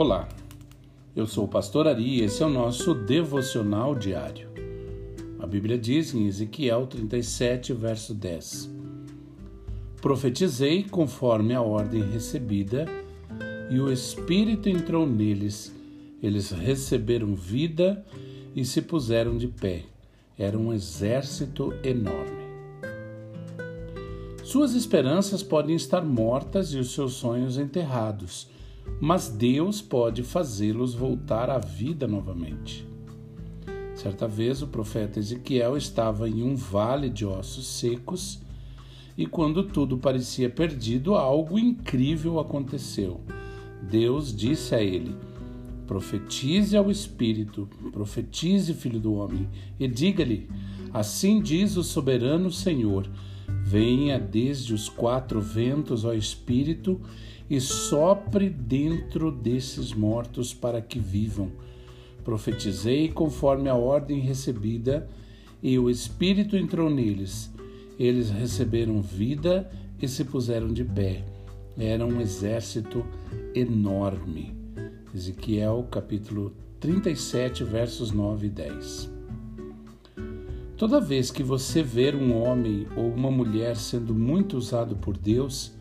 Olá, eu sou o pastor Ari e esse é o nosso devocional diário. A Bíblia diz em Ezequiel 37, verso 10: Profetizei conforme a ordem recebida, e o Espírito entrou neles. Eles receberam vida e se puseram de pé. Era um exército enorme. Suas esperanças podem estar mortas e os seus sonhos enterrados mas Deus pode fazê-los voltar à vida novamente. Certa vez o profeta Ezequiel estava em um vale de ossos secos e, quando tudo parecia perdido, algo incrível aconteceu. Deus disse a ele: Profetize ao Espírito, profetize, filho do homem, e diga-lhe: Assim diz o soberano Senhor: Venha desde os quatro ventos, ó Espírito, e sopre dentro desses mortos para que vivam. Profetizei conforme a ordem recebida, e o Espírito entrou neles. Eles receberam vida e se puseram de pé. Era um exército enorme. Ezequiel capítulo 37, versos 9 e 10. Toda vez que você ver um homem ou uma mulher sendo muito usado por Deus,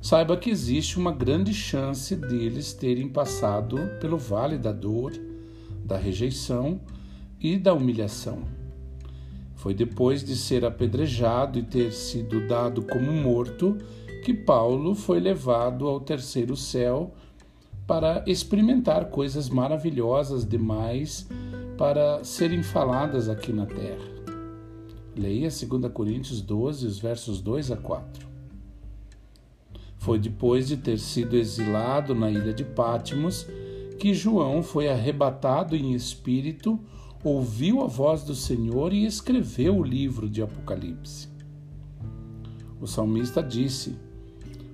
saiba que existe uma grande chance deles terem passado pelo vale da dor, da rejeição e da humilhação. Foi depois de ser apedrejado e ter sido dado como morto que Paulo foi levado ao terceiro céu para experimentar coisas maravilhosas demais para serem faladas aqui na terra. Leia 2 Coríntios 12, os versos 2 a 4. Foi depois de ter sido exilado na ilha de Pátimos que João foi arrebatado em espírito, ouviu a voz do Senhor e escreveu o livro de Apocalipse. O salmista disse: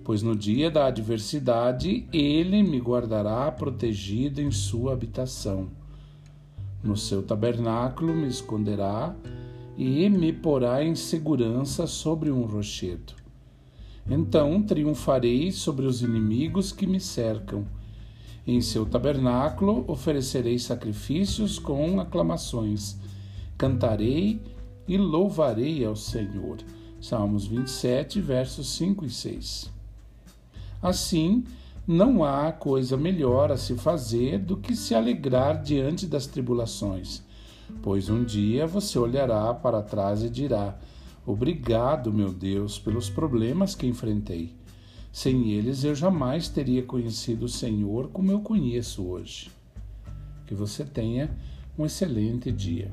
Pois no dia da adversidade ele me guardará protegido em sua habitação. No seu tabernáculo me esconderá e me porá em segurança sobre um rochedo. Então triunfarei sobre os inimigos que me cercam. Em seu tabernáculo oferecerei sacrifícios com aclamações. Cantarei e louvarei ao Senhor. Salmos 27, versos 5 e 6. Assim, não há coisa melhor a se fazer do que se alegrar diante das tribulações, pois um dia você olhará para trás e dirá: Obrigado, meu Deus, pelos problemas que enfrentei. Sem eles eu jamais teria conhecido o Senhor como eu conheço hoje. Que você tenha um excelente dia.